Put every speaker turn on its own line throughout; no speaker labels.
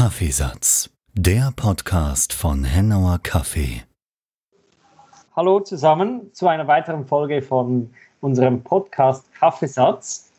Kaffeesatz, der Podcast von Hennauer Kaffee.
Hallo zusammen zu einer weiteren Folge von unserem Podcast Kaffeesatz.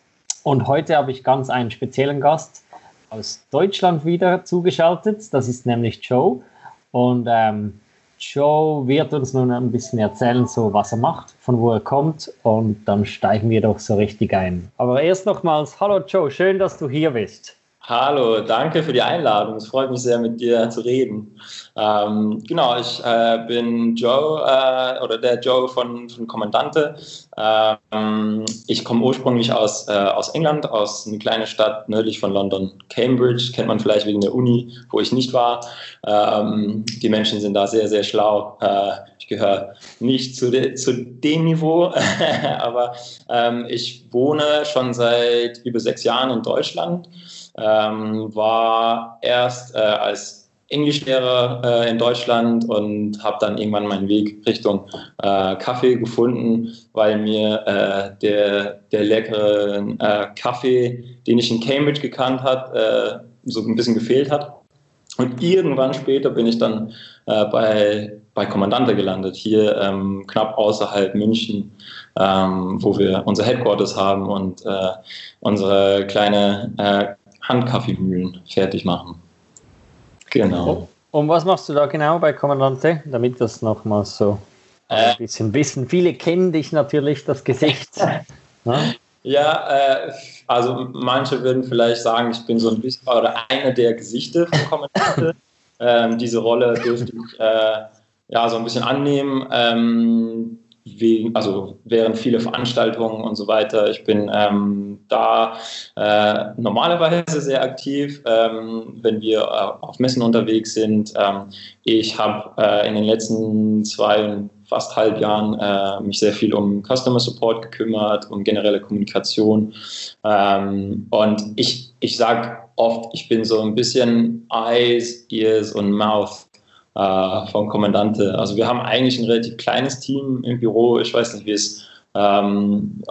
Und heute habe ich ganz einen speziellen Gast aus Deutschland wieder zugeschaltet. Das ist nämlich Joe. Und ähm, Joe wird uns nun ein bisschen erzählen, so was er macht, von wo er kommt. Und dann steigen wir doch so richtig ein. Aber erst nochmals, hallo Joe, schön, dass du hier bist.
Hallo, danke für die Einladung. Es freut mich sehr, mit dir zu reden. Ähm, genau, ich äh, bin Joe äh, oder der Joe von, von Kommandante. Ähm, ich komme ursprünglich aus, äh, aus England, aus einer kleinen Stadt nördlich von London, Cambridge. Kennt man vielleicht wegen der Uni, wo ich nicht war. Ähm, die Menschen sind da sehr, sehr schlau. Äh, ich gehöre nicht zu, de, zu dem Niveau, aber ähm, ich wohne schon seit über sechs Jahren in Deutschland ähm, war erst äh, als Englischlehrer äh, in Deutschland und habe dann irgendwann meinen Weg Richtung äh, Kaffee gefunden, weil mir äh, der, der leckere äh, Kaffee, den ich in Cambridge gekannt habe, äh, so ein bisschen gefehlt hat. Und irgendwann später bin ich dann äh, bei, bei Kommandante gelandet, hier ähm, knapp außerhalb München, ähm, wo wir unser Headquarters haben und unsere kleine Handkaffeemühlen fertig machen.
Genau. Und was machst du da genau bei Kommandante, damit das nochmal so äh, ein bisschen wissen? Viele kennen dich natürlich, das Gesicht.
ja, ja äh, also manche würden vielleicht sagen, ich bin so ein bisschen oder eine der Gesichter von Kommandante. ähm, diese Rolle dürfte ich äh, ja so ein bisschen annehmen. Ähm, wegen, also während viele Veranstaltungen und so weiter. Ich bin ähm, da äh, normalerweise sehr aktiv, ähm, wenn wir äh, auf Messen unterwegs sind. Ähm, ich habe äh, in den letzten zwei fast halb Jahren äh, mich sehr viel um Customer Support gekümmert, um generelle Kommunikation. Ähm, und ich, ich sage oft, ich bin so ein bisschen Eyes, Ears und Mouth äh, vom Kommandante. Also wir haben eigentlich ein relativ kleines Team im Büro. Ich weiß nicht, wie es ähm,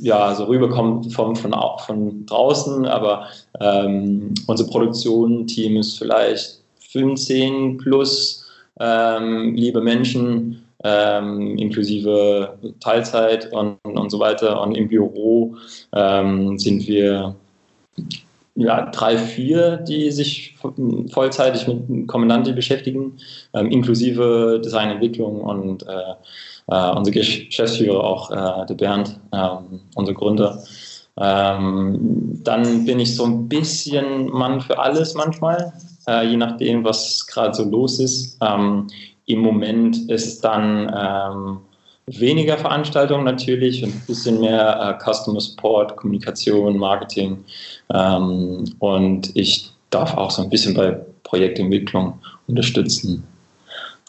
ja, so rüberkommt von, von, von draußen, aber ähm, unser Produktion-Team ist vielleicht 15 plus ähm, liebe Menschen, ähm, inklusive Teilzeit und, und so weiter. Und im Büro ähm, sind wir ja, drei, vier, die sich vollzeitig mit Kommandanti beschäftigen, ähm, inklusive Designentwicklung und äh, äh, unser Geschäftsführer auch, äh, der Bernd, ähm, unser Gründer. Ähm, dann bin ich so ein bisschen Mann für alles manchmal, äh, je nachdem, was gerade so los ist. Ähm, Im Moment ist dann ähm, weniger Veranstaltungen natürlich und ein bisschen mehr äh, Customer Support, Kommunikation, Marketing. Ähm, und ich darf auch so ein bisschen bei Projektentwicklung unterstützen.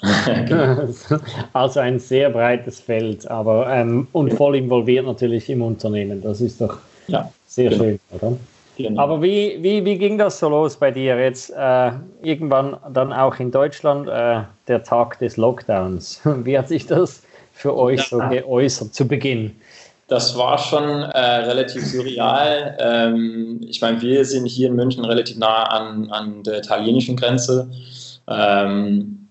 also ein sehr breites Feld, aber ähm, und voll involviert natürlich im Unternehmen. Das ist doch ja, sehr genau. schön, oder? Genau. Aber wie, wie, wie ging das so los bei dir jetzt? Äh, irgendwann dann auch in Deutschland äh, der Tag des Lockdowns. Wie hat sich das für euch so geäußert zu Beginn?
Das war schon äh, relativ surreal. Ähm, ich meine, wir sind hier in München relativ nah an, an der italienischen Grenze. Ähm,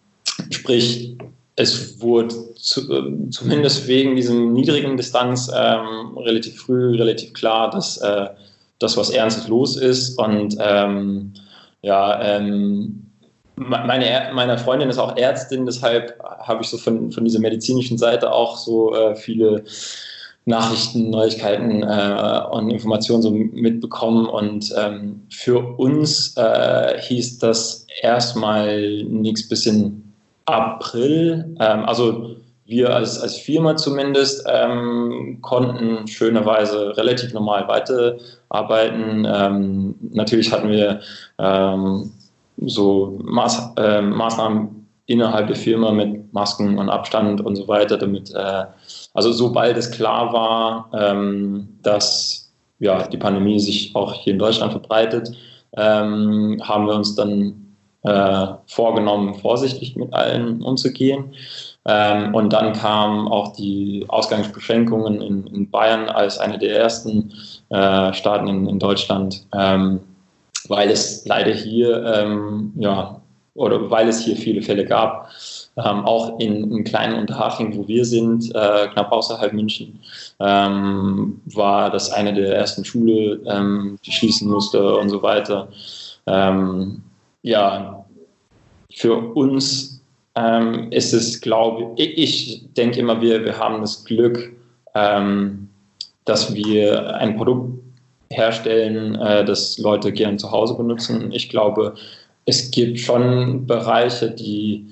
sprich, es wurde zu, äh, zumindest wegen diesem niedrigen Distanz ähm, relativ früh relativ klar, dass äh, das was Ernstes los ist. Und ähm, ja, ähm, meine, meine Freundin ist auch Ärztin, deshalb habe ich so von, von dieser medizinischen Seite auch so äh, viele Nachrichten, Neuigkeiten äh, und Informationen so mitbekommen. Und ähm, für uns äh, hieß das erstmal nichts bis in April. Ähm, also wir als, als Firma zumindest ähm, konnten schönerweise relativ normal weiterarbeiten. Ähm, natürlich hatten wir ähm, so Maß, äh, Maßnahmen innerhalb der Firma mit Masken und Abstand und so weiter, damit, äh, also sobald es klar war, ähm, dass ja, die Pandemie sich auch hier in Deutschland verbreitet, ähm, haben wir uns dann äh, vorgenommen, vorsichtig mit allen umzugehen. Ähm, und dann kamen auch die Ausgangsbeschränkungen in, in Bayern als eine der ersten äh, Staaten in, in Deutschland. Ähm, weil es leider hier, ähm, ja, oder weil es hier viele Fälle gab, ähm, auch in, in kleinen Unterhaching, wo wir sind, äh, knapp außerhalb München, ähm, war das eine der ersten Schule, ähm, die schließen musste und so weiter. Ähm, ja, für uns ähm, ist es, glaube ich, ich denke immer, wir, wir haben das Glück, ähm, dass wir ein Produkt herstellen, äh, das Leute gern zu Hause benutzen. Ich glaube, es gibt schon Bereiche, die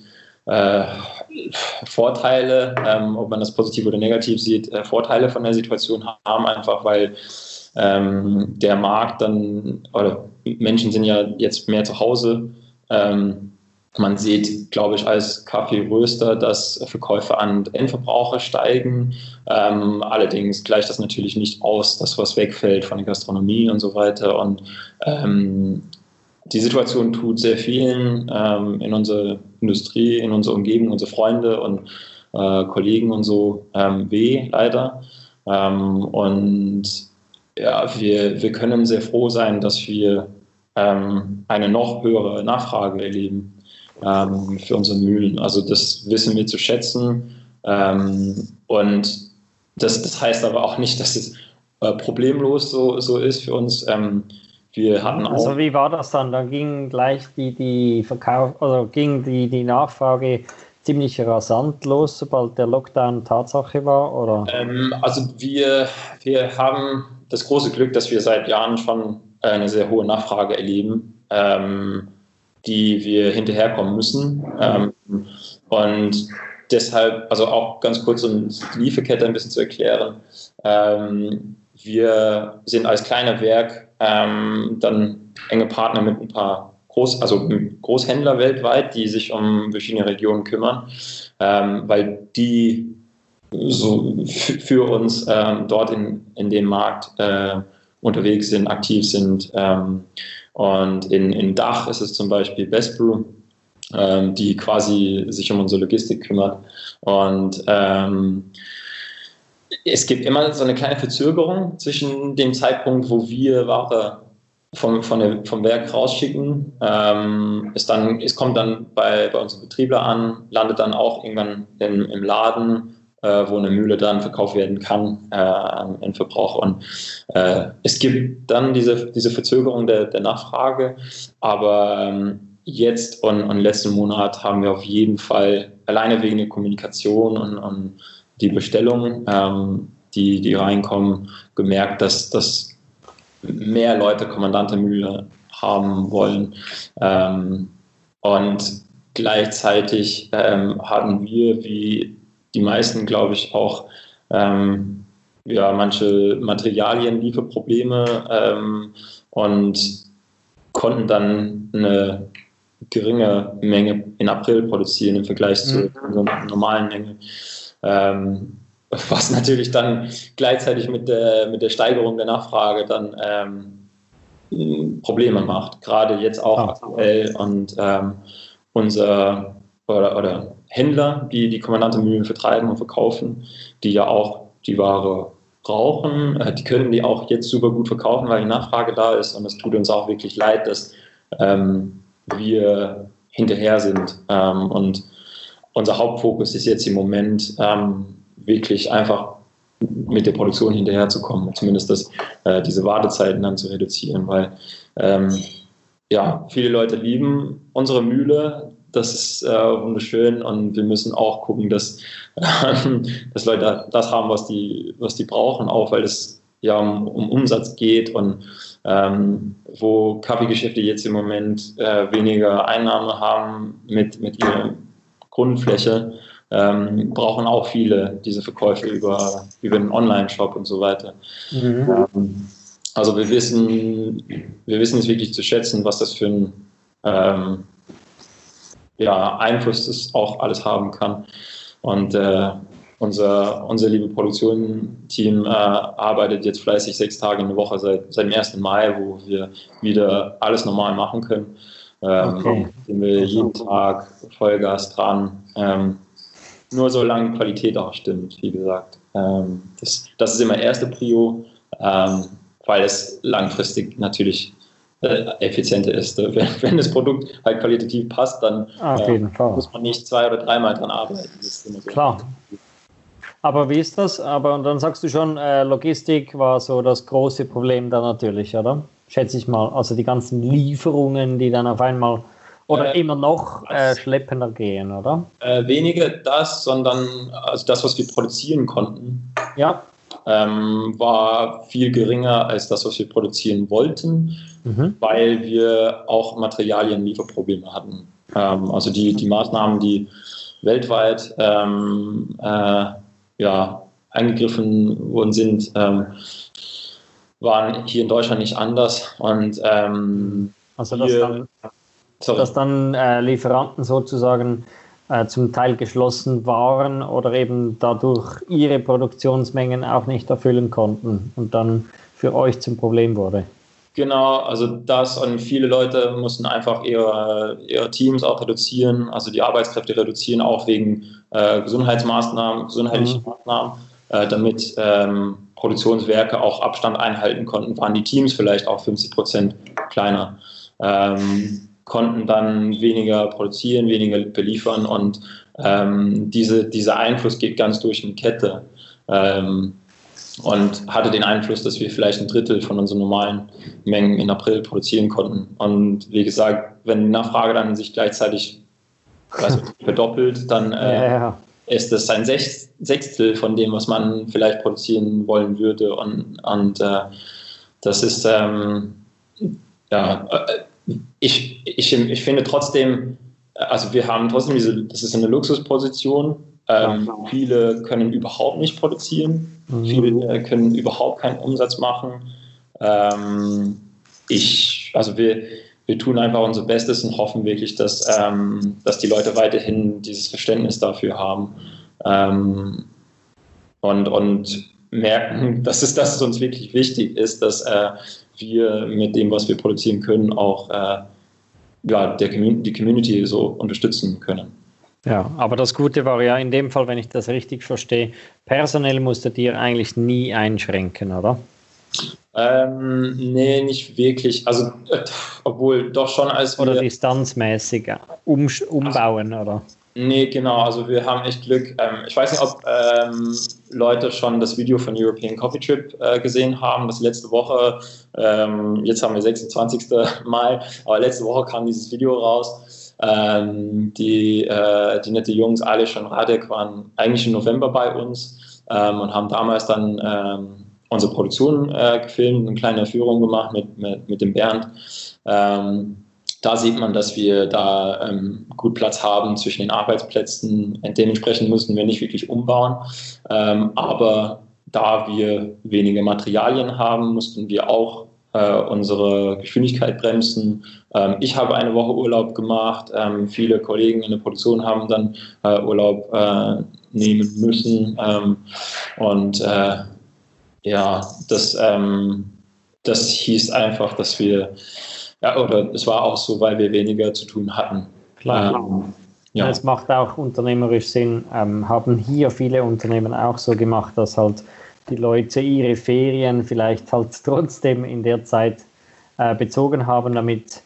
äh, Vorteile, ähm, ob man das positiv oder negativ sieht, äh, Vorteile von der Situation haben, einfach weil ähm, der Markt dann, oder Menschen sind ja jetzt mehr zu Hause. Ähm, man sieht, glaube ich, als Kaffeeröster, dass Verkäufe an Endverbraucher steigen. Ähm, allerdings gleicht das natürlich nicht aus, dass was wegfällt von der Gastronomie und so weiter. Und ähm, die Situation tut sehr vielen ähm, in unserer Industrie, in unserer Umgebung, unsere Freunde und äh, Kollegen und so ähm, weh, leider. Ähm, und ja, wir, wir können sehr froh sein, dass wir ähm, eine noch höhere Nachfrage erleben für unsere Mühlen. Also das wissen wir zu schätzen. Und das, das heißt aber auch nicht, dass es äh, problemlos so, so ist für uns. Wir hatten
also auch also wie war das dann? Da ging gleich die, die Verkauf, also ging die, die Nachfrage ziemlich rasant los, sobald der Lockdown Tatsache war? Oder?
Ähm, also wir, wir haben das große Glück, dass wir seit Jahren schon eine sehr hohe Nachfrage erleben, ähm, die wir hinterherkommen müssen. Ähm, und deshalb, also auch ganz kurz, um die Lieferkette ein bisschen zu erklären, ähm, wir sind als kleiner Werk ähm, dann enge Partner mit ein paar Groß, also Großhändler weltweit, die sich um verschiedene Regionen kümmern, ähm, weil die so für uns ähm, dort in, in dem Markt äh, unterwegs sind, aktiv sind. Ähm, und in, in Dach ist es zum Beispiel Best Brew, ähm, die quasi sich um unsere Logistik kümmert. Und ähm, es gibt immer so eine kleine Verzögerung zwischen dem Zeitpunkt, wo wir Ware vom, von der, vom Werk rausschicken. Ähm, es, dann, es kommt dann bei, bei unseren Betriebler an, landet dann auch irgendwann im, im Laden, äh, wo eine Mühle dann verkauft werden kann äh, an Verbraucher. Und äh, es gibt dann diese, diese Verzögerung der, der Nachfrage, aber ähm, jetzt und, und letzten Monat haben wir auf jeden Fall alleine wegen der Kommunikation und, und die Bestellungen, ähm, die, die reinkommen, gemerkt, dass, dass mehr Leute Kommandante Mühle haben wollen. Ähm, und gleichzeitig ähm, hatten wir, wie die meisten, glaube ich, auch ähm, ja, manche Materialienlieferprobleme ähm, und konnten dann eine geringe Menge in April produzieren im Vergleich mhm. zur normalen Menge. Ähm, was natürlich dann gleichzeitig mit der, mit der Steigerung der Nachfrage dann ähm, Probleme macht. Gerade jetzt auch ah. aktuell und ähm, unser oder, oder, Händler, die die Kommandante Mühlen vertreiben und verkaufen, die ja auch die Ware brauchen, äh, die können die auch jetzt super gut verkaufen, weil die Nachfrage da ist und es tut uns auch wirklich leid, dass ähm, wir hinterher sind. Ähm, und unser Hauptfokus ist jetzt im Moment ähm, wirklich einfach mit der Produktion hinterherzukommen, zumindest das, äh, diese Wartezeiten dann zu reduzieren, weil ähm, ja, viele Leute lieben unsere Mühle, das ist äh, wunderschön und wir müssen auch gucken, dass, äh, dass Leute das haben, was die, was die brauchen, auch weil es ja um, um Umsatz geht und ähm, wo Kaffeegeschäfte jetzt im Moment äh, weniger Einnahmen haben mit, mit ihrem Grundfläche ähm, brauchen auch viele diese Verkäufe über, über einen Online-Shop und so weiter. Mhm. Ähm, also wir wissen, wir wissen es wirklich zu schätzen, was das für ein ähm, ja, Einfluss das auch alles haben kann. Und äh, unser, unser liebe Produktionsteam äh, arbeitet jetzt fleißig sechs Tage in der Woche seit, seit dem 1. Mai, wo wir wieder alles normal machen können. Ähm, okay. Sind wir jeden Tag Vollgas dran. Ähm, nur solange Qualität auch stimmt, wie gesagt. Ähm, das, das, ist immer erste Prio, ähm, weil es langfristig natürlich äh, effizienter ist. Wenn, wenn, das Produkt halt qualitativ passt, dann
äh,
muss man nicht zwei oder dreimal dran arbeiten.
So Klar. Aber wie ist das? Aber und dann sagst du schon, äh, Logistik war so das große Problem da natürlich, oder? Schätze ich mal. Also die ganzen Lieferungen, die dann auf einmal oder äh, immer noch äh, schleppender gehen, oder?
Äh, weniger das, sondern also das, was wir produzieren konnten,
ja.
ähm, war viel geringer als das, was wir produzieren wollten, mhm. weil wir auch Materialienlieferprobleme hatten. Ähm, also die, die Maßnahmen, die weltweit ähm, äh, ja, eingegriffen worden sind, ähm, waren hier in Deutschland nicht anders. Und ähm,
also das dann Sorry. dass dann äh, Lieferanten sozusagen äh, zum Teil geschlossen waren oder eben dadurch ihre Produktionsmengen auch nicht erfüllen konnten und dann für euch zum Problem wurde.
Genau, also das und viele Leute mussten einfach ihre, ihre Teams auch reduzieren, also die Arbeitskräfte reduzieren, auch wegen äh, Gesundheitsmaßnahmen, gesundheitlichen mhm. Maßnahmen, äh, damit ähm, Produktionswerke auch Abstand einhalten konnten, waren die Teams vielleicht auch 50 Prozent kleiner. Ähm, konnten dann weniger produzieren, weniger beliefern und ähm, diese, dieser Einfluss geht ganz durch eine Kette ähm, und hatte den Einfluss, dass wir vielleicht ein Drittel von unseren normalen Mengen in April produzieren konnten. Und wie gesagt, wenn die Nachfrage dann sich gleichzeitig also verdoppelt, dann äh, ja. ist das ein Sechstel von dem, was man vielleicht produzieren wollen würde. Und, und äh, das ist ähm, ja, äh, ich, ich, ich finde trotzdem, also wir haben trotzdem diese, das ist eine Luxusposition. Ähm. Viele können überhaupt nicht produzieren, mhm. viele können überhaupt keinen Umsatz machen. Ähm, ich, also wir, wir tun einfach unser Bestes und hoffen wirklich, dass, ähm, dass die Leute weiterhin dieses Verständnis dafür haben ähm, und, und merken, dass es, dass es uns wirklich wichtig ist, dass äh, wir mit dem, was wir produzieren können, auch äh, ja, der, die Community so unterstützen können.
Ja, aber das Gute war ja in dem Fall, wenn ich das richtig verstehe, personell musstet ihr eigentlich nie einschränken, oder?
Ähm, nee, nicht wirklich. Also, äh, obwohl doch schon als
wir. Oder distanzmäßig um, umbauen, also, oder?
Nee, genau. Also wir haben echt Glück. Ähm, ich weiß nicht, ob ähm, Leute schon das Video von European Coffee Trip äh, gesehen haben. Das letzte Woche, ähm, jetzt haben wir 26. Mai, aber letzte Woche kam dieses Video raus. Ähm, die, äh, die nette Jungs, alle schon Radek, waren eigentlich im November bei uns ähm, und haben damals dann ähm, unsere Produktion äh, gefilmt, eine kleine Führung gemacht mit, mit, mit dem Bernd. Ähm, da sieht man, dass wir da ähm, gut Platz haben zwischen den Arbeitsplätzen. Dementsprechend müssen wir nicht wirklich umbauen. Ähm, aber da wir weniger Materialien haben, mussten wir auch äh, unsere Geschwindigkeit bremsen. Ähm, ich habe eine Woche Urlaub gemacht. Ähm, viele Kollegen in der Produktion haben dann äh, Urlaub äh, nehmen müssen. Ähm, und äh, ja, das, ähm, das hieß einfach, dass wir ja, oder es war auch so, weil wir weniger zu tun hatten.
Klar. Ähm, ja. Es macht auch unternehmerisch Sinn. Ähm, haben hier viele Unternehmen auch so gemacht, dass halt die Leute ihre Ferien vielleicht halt trotzdem in der Zeit äh, bezogen haben, damit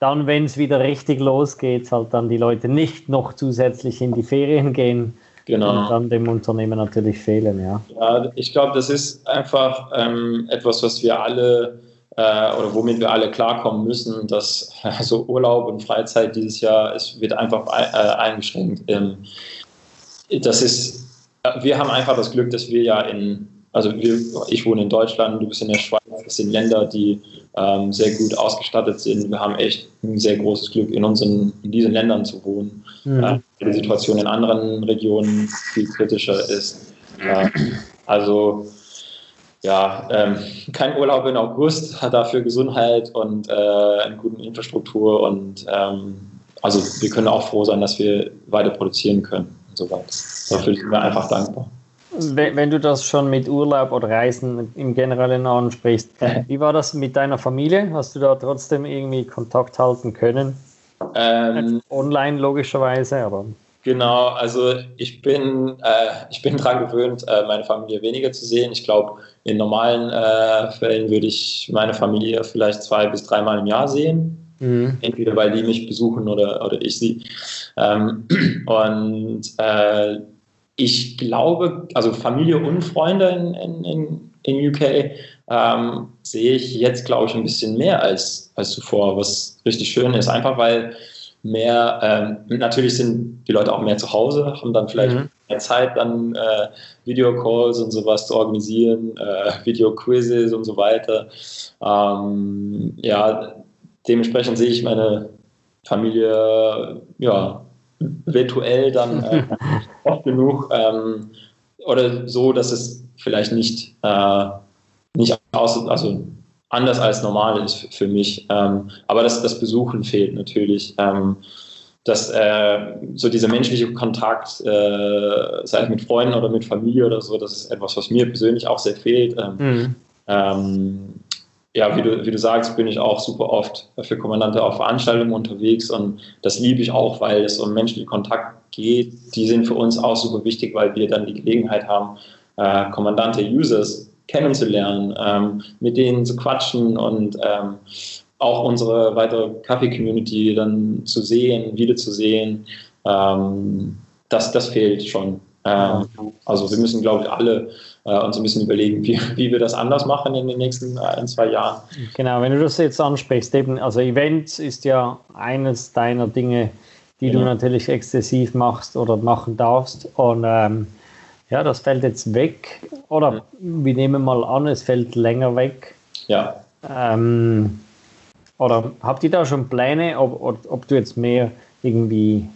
dann, wenn es wieder richtig losgeht, halt dann die Leute nicht noch zusätzlich in die Ferien gehen genau. und dann dem Unternehmen natürlich fehlen. Ja,
ja ich glaube, das ist einfach ähm, etwas, was wir alle äh, oder womit wir alle klarkommen müssen, dass also Urlaub und Freizeit dieses Jahr es wird einfach äh, eingeschränkt. Ähm, das ist, wir haben einfach das Glück, dass wir ja in, also wir, ich wohne in Deutschland, du bist in der Schweiz, das sind Länder, die ähm, sehr gut ausgestattet sind. Wir haben echt ein sehr großes Glück, in, unseren, in diesen Ländern zu wohnen. Mhm. Äh, die Situation in anderen Regionen viel kritischer ist. Äh, also ja, ähm, kein Urlaub in August, dafür Gesundheit und äh, eine gute Infrastruktur und ähm, also wir können auch froh sein, dass wir weiter produzieren können und so weiter. Dafür sind wir einfach dankbar.
Wenn du das schon mit Urlaub oder Reisen im Generellen ansprichst, wie war das mit deiner Familie? Hast du da trotzdem irgendwie Kontakt halten können? Ähm, Online logischerweise, aber.
Genau, also ich bin, äh, ich bin daran gewöhnt, äh, meine Familie weniger zu sehen. Ich glaube, in normalen äh, Fällen würde ich meine Familie vielleicht zwei bis dreimal im Jahr sehen. Mhm. Entweder weil die mich besuchen oder, oder ich sie. Ähm, und äh, ich glaube, also Familie und Freunde in, in, in UK ähm, sehe ich jetzt, glaube ich, ein bisschen mehr als, als zuvor, was richtig schön ist. Einfach weil mehr, ähm, natürlich sind die Leute auch mehr zu Hause, haben dann vielleicht mhm. mehr Zeit, dann äh, Videocalls und sowas zu organisieren, äh, Videoquizzes und so weiter. Ähm, ja, dementsprechend sehe ich meine Familie ja, virtuell dann äh, oft genug ähm, oder so, dass es vielleicht nicht, äh, nicht aus, also anders als normal ist für mich. Ähm, aber das, das Besuchen fehlt natürlich. Ähm, dass äh, so dieser menschliche Kontakt, äh, sei es mit Freunden oder mit Familie oder so, das ist etwas, was mir persönlich auch sehr fehlt. Ähm, mhm. ähm, ja, wie du, wie du sagst, bin ich auch super oft für Kommandante auf Veranstaltungen unterwegs und das liebe ich auch, weil es um menschlichen Kontakt geht. Die sind für uns auch super wichtig, weil wir dann die Gelegenheit haben, äh, Kommandante Users kennenzulernen, ähm, mit denen zu quatschen und ähm, auch unsere weitere Kaffee-Community dann zu sehen, wiederzusehen. Ähm, das, das fehlt schon. Ähm, also wir müssen, glaube ich, alle äh, uns ein bisschen überlegen, wie, wie wir das anders machen in den nächsten ein, zwei Jahren.
Genau, wenn du das jetzt ansprichst, eben, also Events ist ja eines deiner Dinge, die genau. du natürlich exzessiv machst oder machen darfst. Und ähm, ja, das fällt jetzt weg. Oder wir nehmen mal an, es fällt länger weg.
Ja.
Ähm, oder habt ihr da schon Pläne, ob, ob, ob du jetzt mehr irgendwie äh,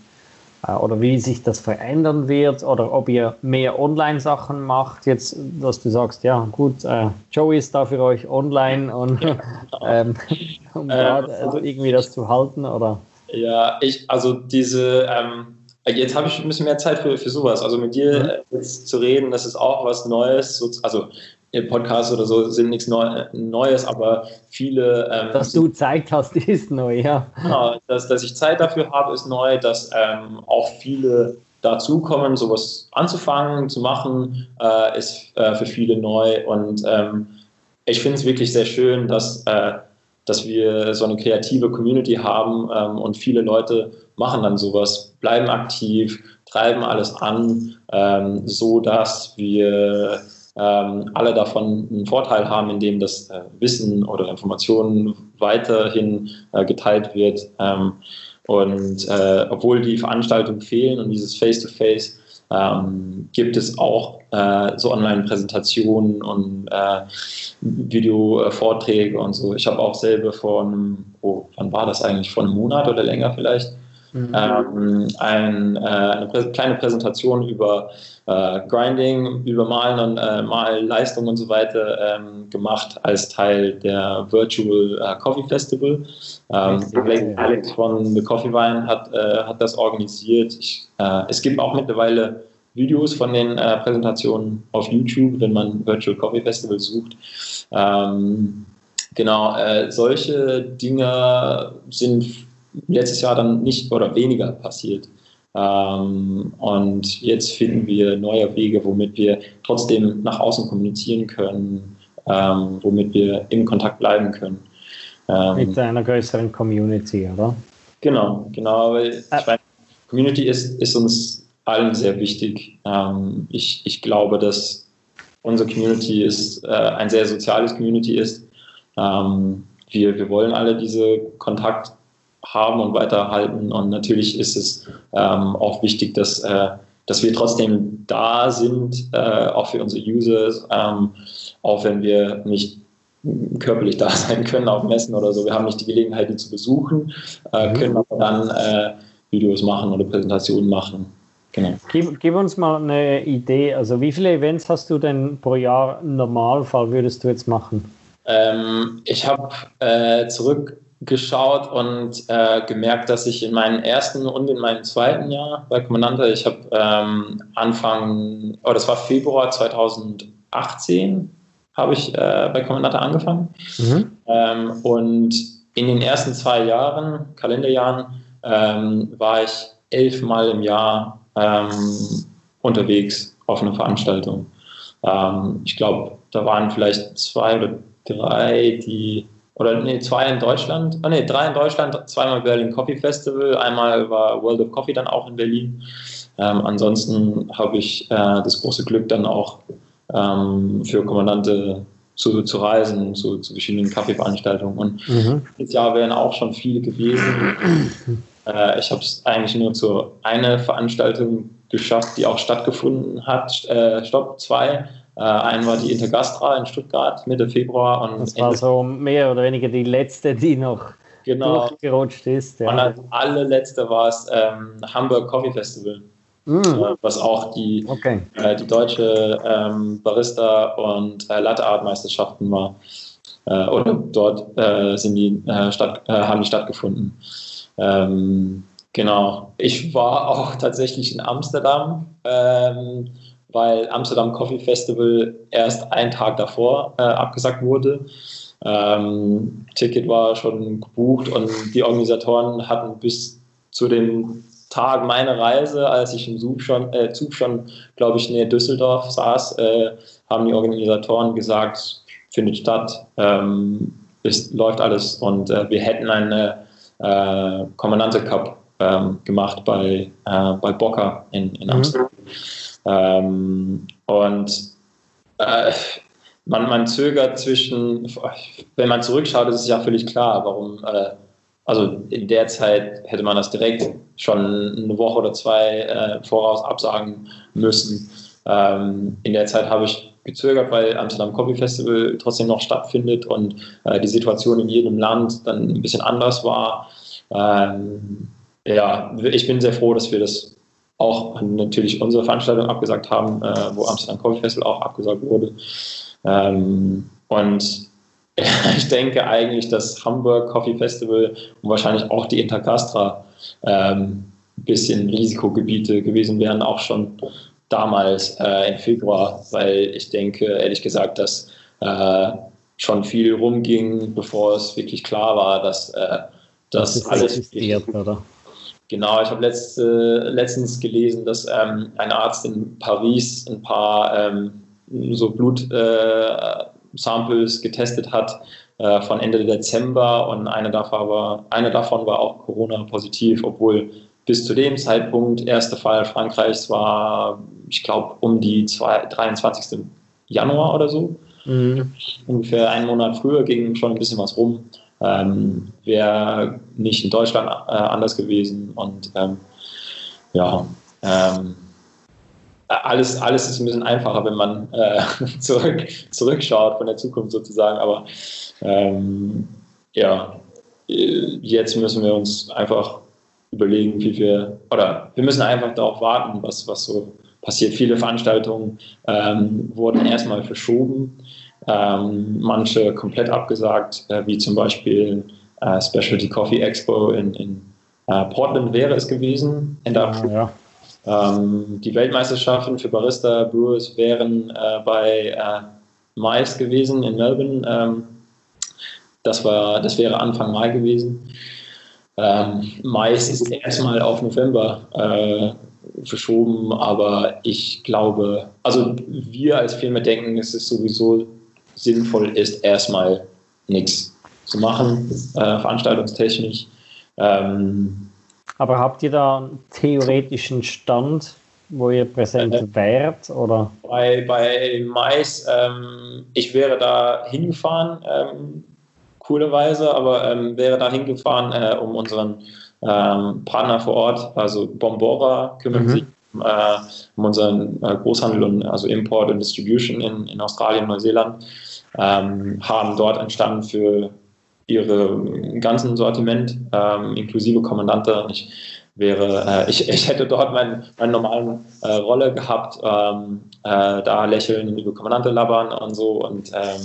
oder wie sich das verändern wird oder ob ihr mehr Online-Sachen macht, jetzt, dass du sagst, ja gut, äh, Joey ist da für euch online und ähm, um ähm, also irgendwie das zu halten oder?
Ja, ich, also diese, ähm, Jetzt habe ich ein bisschen mehr Zeit für, für sowas. Also mit dir mhm. Äh, jetzt zu reden, das ist auch was Neues. Also Podcasts oder so sind nichts Neues, aber viele.
Ähm, dass du Zeit hast, ist neu, ja.
Genau, dass, dass ich Zeit dafür habe, ist neu, dass ähm, auch viele dazukommen, sowas anzufangen, zu machen, äh, ist äh, für viele neu. Und ähm, ich finde es wirklich sehr schön, dass, äh, dass wir so eine kreative Community haben ähm, und viele Leute machen dann sowas, bleiben aktiv, treiben alles an, ähm, so dass wir ähm, alle davon einen Vorteil haben, indem das äh, Wissen oder Informationen weiterhin äh, geteilt wird. Ähm, und äh, obwohl die Veranstaltungen fehlen und dieses Face-to-Face, -face, ähm, gibt es auch äh, so Online-Präsentationen und äh, Video-Vorträge und so. Ich habe auch selber vor einem, oh, wann war das eigentlich, vor einem Monat oder länger vielleicht, Mhm. Ähm, ein, äh, eine Prä kleine Präsentation über äh, Grinding, über Malen und äh, Malleistung und so weiter ähm, gemacht als Teil der Virtual äh, Coffee Festival. Ähm, Alex von The Coffee Wine hat, äh, hat das organisiert. Ich, äh, es gibt auch mittlerweile Videos von den Präsentationen auf YouTube, wenn man Virtual Coffee Festival sucht. Ähm, genau, solche Dinge sind letztes Jahr dann nicht oder weniger passiert. Ähm, und jetzt finden wir neue Wege, womit wir trotzdem nach außen kommunizieren können, ähm, womit wir im Kontakt bleiben können.
Ähm, Mit einer größeren Community, oder?
Genau, genau. Weil ich meine, Community ist, ist uns allen sehr wichtig. Ähm, ich, ich glaube, dass unsere Community ist, äh, ein sehr soziales Community ist. Ähm, wir, wir wollen alle diese Kontakt haben und weiterhalten. Und natürlich ist es ähm, auch wichtig, dass, äh, dass wir trotzdem da sind, äh, auch für unsere Users, ähm, auch wenn wir nicht körperlich da sein können auf Messen oder so. Wir haben nicht die Gelegenheit, die zu besuchen, äh, mhm. können aber dann äh, Videos machen oder Präsentationen machen.
Genau. Gib, gib, uns mal eine Idee. Also wie viele Events hast du denn pro Jahr im Normalfall würdest du jetzt machen?
Ähm, ich habe äh, zurück geschaut und äh, gemerkt, dass ich in meinem ersten und in meinem zweiten Jahr bei Kommandante, ich habe ähm, Anfang, oh, das war Februar 2018, habe ich äh, bei Kommandante angefangen. Mhm. Ähm, und in den ersten zwei Jahren, Kalenderjahren, ähm, war ich elfmal im Jahr ähm, unterwegs auf einer Veranstaltung. Ähm, ich glaube, da waren vielleicht zwei oder drei, die, oder nee, zwei in Deutschland, ah, nee, drei in Deutschland, zweimal Berlin Coffee Festival, einmal war World of Coffee dann auch in Berlin. Ähm, ansonsten habe ich äh, das große Glück, dann auch ähm, für Kommandante zu, zu reisen, zu, zu verschiedenen Kaffeeveranstaltungen. Und mhm. dieses Jahr wären auch schon viele gewesen. äh, ich habe es eigentlich nur zu einer Veranstaltung geschafft, die auch stattgefunden hat. Äh, Stopp, zwei. Äh, einen war die Intergastra in Stuttgart Mitte Februar. Und
das war so mehr oder weniger die letzte, die noch genau. durchgerutscht ist.
Ja. Und als allerletzte war es ähm, Hamburg Coffee Festival. Mm. Äh, was auch die, okay. äh, die deutsche ähm, Barista- und äh, Latte-Art-Meisterschaften war. Äh, oder dort äh, sind die, äh, statt, haben die stattgefunden. Ähm, genau. Ich war auch tatsächlich in Amsterdam, ähm, weil Amsterdam Coffee Festival erst einen Tag davor abgesagt wurde. Ähm, Ticket war schon gebucht und die Organisatoren hatten bis zu den Tag meiner Reise, als ich im Zug schon, äh, Zug schon glaube ich, näher Düsseldorf saß, äh, haben die Organisatoren gesagt, findet statt, ähm, ist, läuft alles und äh, wir hätten eine äh, Kommandante Cup ähm, gemacht bei, äh, bei Boca in, in mhm. Amsterdam. Mhm. Ähm, und äh, man, man zögert zwischen, wenn man zurückschaut, ist es ja völlig klar, warum äh, also in der Zeit hätte man das direkt schon eine Woche oder zwei äh, voraus absagen müssen. Ähm, in der Zeit habe ich gezögert, weil Amsterdam Coffee Festival trotzdem noch stattfindet und äh, die Situation in jedem Land dann ein bisschen anders war. Ähm, ja, ich bin sehr froh, dass wir das auch natürlich unsere Veranstaltung abgesagt haben, äh, wo Amsterdam Coffee Festival auch abgesagt wurde. Ähm, und ich denke eigentlich, dass Hamburg Coffee Festival und wahrscheinlich auch die Intercastra ähm, ein bisschen Risikogebiete gewesen wären, auch schon damals äh, im Februar, weil ich denke, ehrlich gesagt, dass äh, schon viel rumging, bevor es wirklich klar war, dass äh, das, das alles existiert, oder? Genau, ich habe letzt, letztens gelesen, dass ähm, ein Arzt in Paris ein paar ähm, so Blut äh, getestet hat äh, von Ende Dezember und eine davon, war, eine davon war auch Corona-positiv, obwohl bis zu dem Zeitpunkt erste Fall Frankreichs war, ich glaube, um die zwei, 23. Januar oder so. Mhm. Ungefähr einen Monat früher ging schon ein bisschen was rum. Ähm, Wäre nicht in Deutschland äh, anders gewesen und ähm, ja, ähm, alles, alles ist ein bisschen einfacher, wenn man äh, zurück, zurückschaut von der Zukunft sozusagen. Aber ähm, ja, jetzt müssen wir uns einfach überlegen, wie wir, oder wir müssen einfach darauf warten, was, was so passiert. Viele Veranstaltungen ähm, wurden erstmal verschoben, ähm, manche komplett abgesagt, äh, wie zum Beispiel äh, Specialty Coffee Expo in, in äh, Portland wäre es gewesen, Ende April. Ja, ja. Ähm, die Weltmeisterschaften für Barista Brewers wären äh, bei äh, Mais gewesen in Melbourne. Ähm, das, war, das wäre Anfang Mai gewesen. Ähm, Mais ist erstmal auf November äh, verschoben, aber ich glaube, also wir als Firma denken, es sowieso sinnvoll ist, erstmal nichts zu machen, äh, veranstaltungstechnisch. Ähm,
aber habt ihr da einen theoretischen Stand, wo ihr präsent äh, wärt? Oder?
Bei, bei Mais, ähm, ich wäre da hingefahren, ähm, coolerweise, aber ähm, wäre da hingefahren, äh, um unseren ähm, Partner vor Ort, also Bombora, kümmert mhm. sich äh, um unseren äh, Großhandel und also Import und Distribution in, in Australien, Neuseeland, ähm, haben dort entstanden für ihre ganzen Sortiment, ähm, inklusive Kommandante. Ich wäre, äh, ich, ich hätte dort mein, meine normalen äh, Rolle gehabt, ähm, äh, da lächeln und über Kommandante labern und so. Und ähm,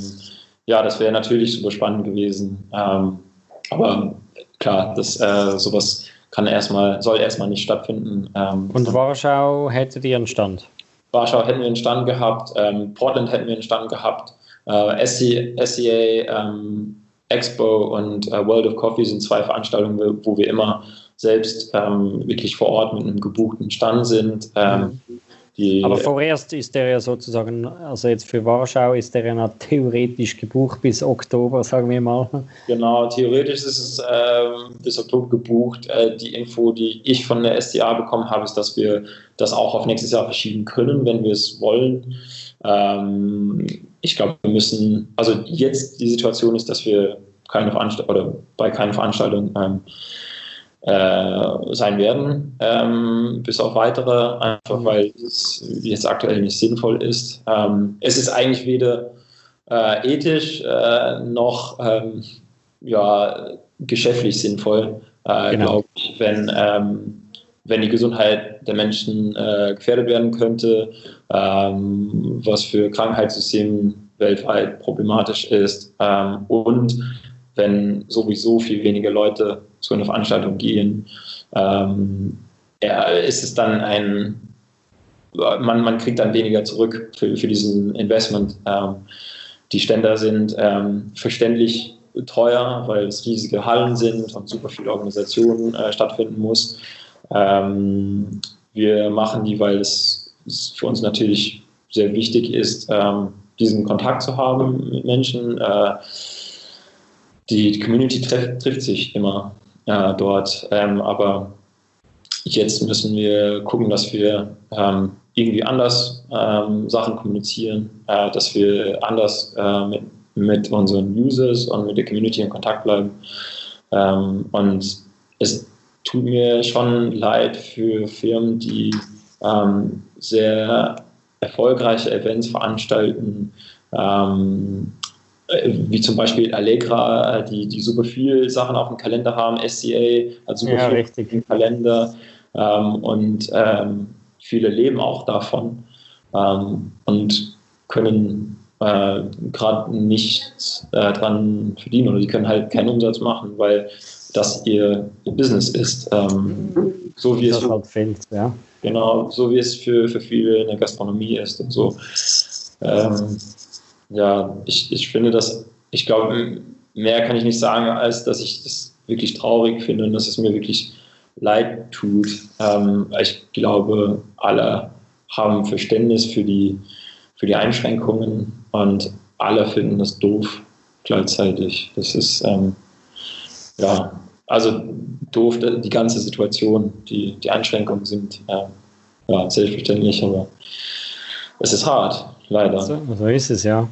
ja, das wäre natürlich super spannend gewesen. Ähm, aber klar, das äh, sowas kann erstmal, soll erstmal nicht stattfinden.
Ähm, und Warschau hättet ihr einen Stand?
Warschau hätten wir einen Stand gehabt, Portland hätten wir einen Stand gehabt, äh, SCA, ähm, Expo und äh, World of Coffee sind zwei Veranstaltungen, wo wir immer selbst ähm, wirklich vor Ort mit einem gebuchten Stand sind. Ähm,
mhm. Aber vorerst ist der ja sozusagen, also jetzt für Warschau ist der ja theoretisch gebucht bis Oktober, sagen wir mal.
Genau, theoretisch ist es äh, bis Oktober gebucht. Äh, die Info, die ich von der SDA bekommen habe, ist, dass wir das auch auf nächstes Jahr verschieben können, wenn wir es wollen. Ähm, ich glaube, wir müssen, also jetzt die Situation ist, dass wir keine Veranstaltung oder bei keiner Veranstaltung ähm, äh, sein werden, ähm, bis auf weitere, einfach mhm. weil es jetzt aktuell nicht sinnvoll ist. Ähm, es ist eigentlich weder äh, ethisch äh, noch ähm, ja, geschäftlich sinnvoll, äh, genau. glaube ich, wenn, ähm, wenn die Gesundheit der Menschen äh, gefährdet werden könnte, ähm, was für Krankheitssysteme weltweit problematisch ist ähm, und wenn sowieso viel weniger Leute zu einer Veranstaltung gehen, ähm, ja, ist es dann ein, man, man kriegt dann weniger zurück für, für diesen Investment. Ähm, die Ständer sind ähm, verständlich teuer, weil es riesige Hallen sind und super viele Organisationen äh, stattfinden muss. Ähm, wir machen die, weil es, es, für uns natürlich sehr wichtig ist, ähm, diesen Kontakt zu haben mit Menschen. Äh, die Community treff, trifft sich immer äh, dort. Ähm, aber jetzt müssen wir gucken, dass wir ähm, irgendwie anders ähm, Sachen kommunizieren, äh, dass wir anders äh, mit, mit, unseren Users und mit der Community in Kontakt bleiben. Ähm, und es tut mir schon leid für Firmen, die ähm, sehr erfolgreiche Events veranstalten, ähm, wie zum Beispiel Allegra, die, die super viel Sachen auf dem Kalender haben, SCA hat super ja, viel richtig. im Kalender ähm, und ähm, viele leben auch davon ähm, und können äh, gerade nichts äh, dran verdienen oder die können halt keinen Umsatz machen, weil das ihr Business ist. Ähm, so wie das es halt fällt, ja. Genau, so wie es für, für viele in der Gastronomie ist und so. Ähm, ja, ich, ich finde das, ich glaube, mehr kann ich nicht sagen, als dass ich das wirklich traurig finde und dass es mir wirklich leid tut. Ähm, ich glaube, alle haben Verständnis für die, für die Einschränkungen und alle finden das doof gleichzeitig. Das ist, ähm, ja, also doof, die ganze Situation, die, die Einschränkungen sind äh, ja, selbstverständlich, aber es ist hart leider.
So, so ist es, ja.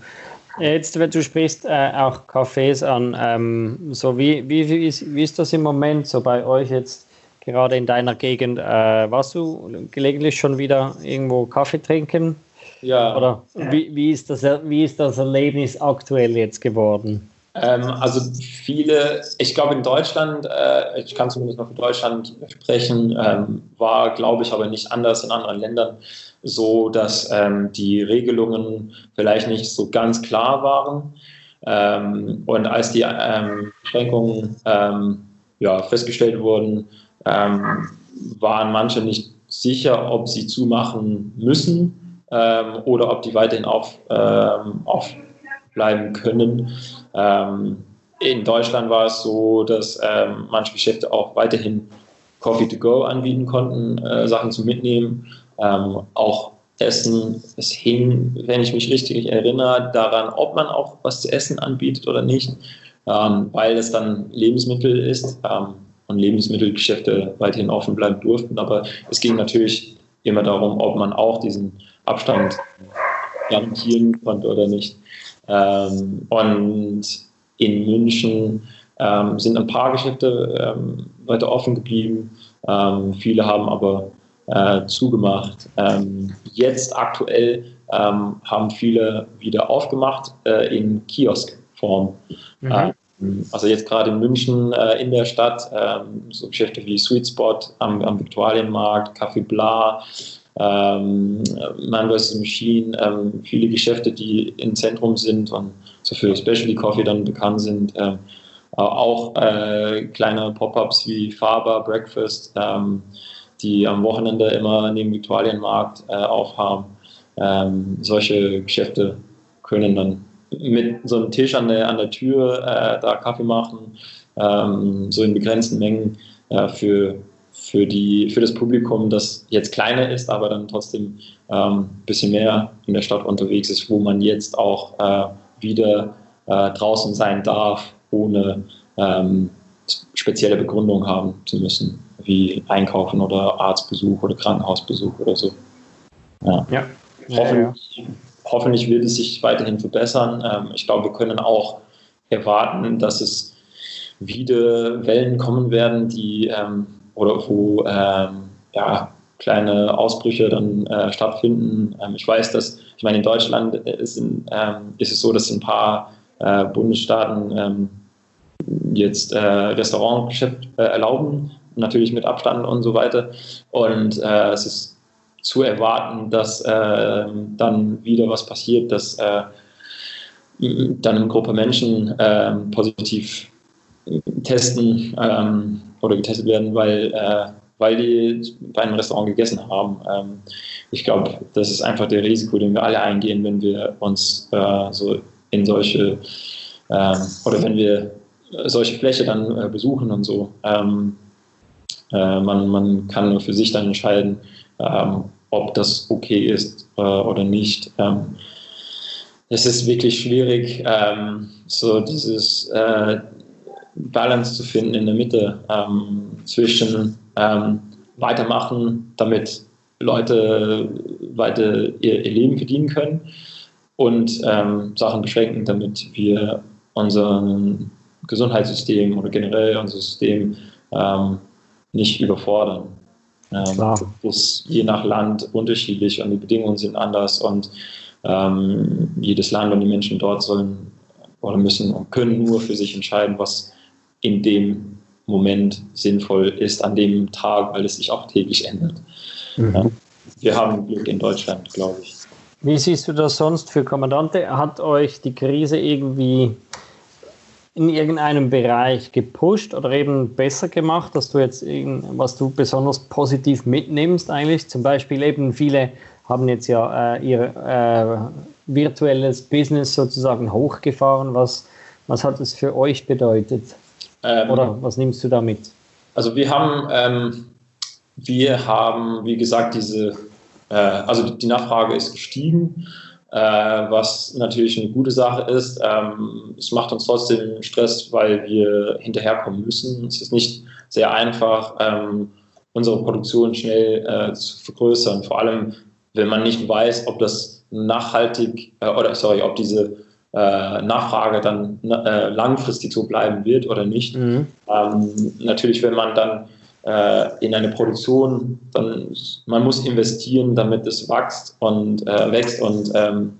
Jetzt, wenn du sprichst äh, auch Cafés an, ähm, so wie, wie, wie, ist, wie ist das im Moment so bei euch jetzt gerade in deiner Gegend? Äh, warst du gelegentlich schon wieder irgendwo Kaffee trinken? Ja. Oder wie, wie, ist das, wie ist das Erlebnis aktuell jetzt geworden?
Ähm, also viele, ich glaube in Deutschland, äh, ich kann zumindest noch für Deutschland sprechen, ähm, war, glaube ich, aber nicht anders in anderen Ländern so, dass ähm, die Regelungen vielleicht nicht so ganz klar waren. Ähm, und als die ähm, Beschränkungen ähm, ja, festgestellt wurden, waren manche nicht sicher, ob sie zumachen müssen oder ob die weiterhin auf, auf bleiben können. Ähm, in Deutschland war es so, dass ähm, manche Geschäfte auch weiterhin Coffee to go anbieten konnten, äh, Sachen zum Mitnehmen. Ähm, auch Essen, es hing, wenn ich mich richtig erinnere, daran, ob man auch was zu essen anbietet oder nicht, ähm, weil es dann Lebensmittel ist ähm, und Lebensmittelgeschäfte weiterhin offen bleiben durften. Aber es ging natürlich immer darum, ob man auch diesen Abstand garantieren konnte oder nicht. Ähm, und in München ähm, sind ein paar Geschäfte ähm, weiter offen geblieben. Ähm, viele haben aber äh, zugemacht. Ähm, jetzt aktuell ähm, haben viele wieder aufgemacht äh, in Kioskform. Mhm. Also jetzt gerade in München äh, in der Stadt, so Geschäfte wie Sweet Spot am, am Viktualienmarkt, Café Bla, ähm, Man vs. Machine, ähm, viele Geschäfte, die im Zentrum sind und so für Specialty Coffee dann bekannt sind. Ähm, auch äh, kleine Pop-ups wie Faber, Breakfast, ähm, die am Wochenende immer neben Viktualienmarkt äh, aufhaben. Ähm, solche Geschäfte können dann mit so einem Tisch an der, an der Tür äh, da Kaffee machen, ähm, so in begrenzten Mengen äh, für, für, die, für das Publikum, das jetzt kleiner ist, aber dann trotzdem ein ähm, bisschen mehr in der Stadt unterwegs ist, wo man jetzt auch äh, wieder äh, draußen sein darf, ohne ähm, spezielle Begründung haben zu müssen, wie Einkaufen oder Arztbesuch oder Krankenhausbesuch oder so. Ja. ja. Hoffentlich, ja, ja. hoffentlich wird es sich weiterhin verbessern. Ähm, ich glaube, wir können auch erwarten, dass es wieder Wellen kommen werden, die ähm, oder wo ähm, ja, kleine Ausbrüche dann äh, stattfinden. Ähm, ich weiß, dass, ich meine, in Deutschland ist, in, ähm, ist es so, dass ein paar äh, Bundesstaaten ähm, jetzt äh, Restaurantgeschäft äh, erlauben, natürlich mit Abstand und so weiter. Und äh, es ist zu erwarten, dass äh, dann wieder was passiert, dass äh, dann eine Gruppe Menschen äh, positiv testen ähm, oder getestet werden, weil, äh, weil die bei einem Restaurant gegessen haben. Ähm, ich glaube, das ist einfach der Risiko, den wir alle eingehen, wenn wir uns äh, so in solche ähm, oder wenn wir solche Fläche dann äh, besuchen und so. Ähm, äh, man, man kann nur für sich dann entscheiden, ähm, ob das okay ist äh, oder nicht. Ähm, es ist wirklich schwierig, ähm, so dieses äh, Balance zu finden in der Mitte ähm, zwischen ähm, weitermachen, damit Leute weiter ihr, ihr Leben verdienen können und ähm, Sachen beschränken, damit wir unser Gesundheitssystem oder generell unser System ähm, nicht überfordern. Ähm, das ist je nach Land unterschiedlich und die Bedingungen sind anders und ähm, jedes Land und die Menschen dort sollen oder müssen und können nur für sich entscheiden, was in dem Moment sinnvoll ist, an dem Tag, weil es sich auch täglich ändert. Mhm. Ja. Wir haben Glück in Deutschland, glaube ich.
Wie siehst du das sonst für Kommandante? Hat euch die Krise irgendwie in irgendeinem Bereich gepusht oder eben besser gemacht, dass du jetzt was du besonders positiv mitnimmst eigentlich? Zum Beispiel eben viele haben jetzt ja äh, ihr äh, virtuelles Business sozusagen hochgefahren. Was, was hat es für euch bedeutet? Ähm, oder was nimmst du damit?
Also wir haben, ähm, wir haben, wie gesagt, diese, äh, also die Nachfrage ist gestiegen äh, was natürlich eine gute Sache ist. Ähm, es macht uns trotzdem Stress, weil wir hinterherkommen müssen. Es ist nicht sehr einfach, ähm, unsere Produktion schnell äh, zu vergrößern. Vor allem, wenn man nicht weiß, ob das nachhaltig äh, oder sorry, ob diese äh, Nachfrage dann äh, langfristig so bleiben wird oder nicht. Mhm. Ähm, natürlich, wenn man dann äh, in eine Produktion, dann man muss investieren, damit es wächst und äh, wächst und ähm,